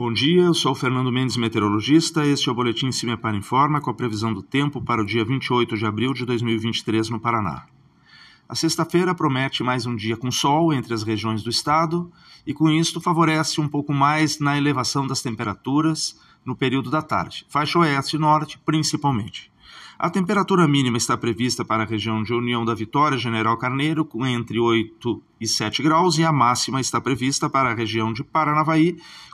Bom dia, eu sou o Fernando Mendes, meteorologista. Este é o Boletim Cimepar Informa com a previsão do tempo para o dia 28 de abril de 2023 no Paraná. A sexta-feira promete mais um dia com sol entre as regiões do estado e, com isto, favorece um pouco mais na elevação das temperaturas no período da tarde, faixa oeste e norte principalmente. A temperatura mínima está prevista para a região de União da Vitória, General Carneiro, com entre 8 e 7 graus, e a máxima está prevista para a região de Paranavaí,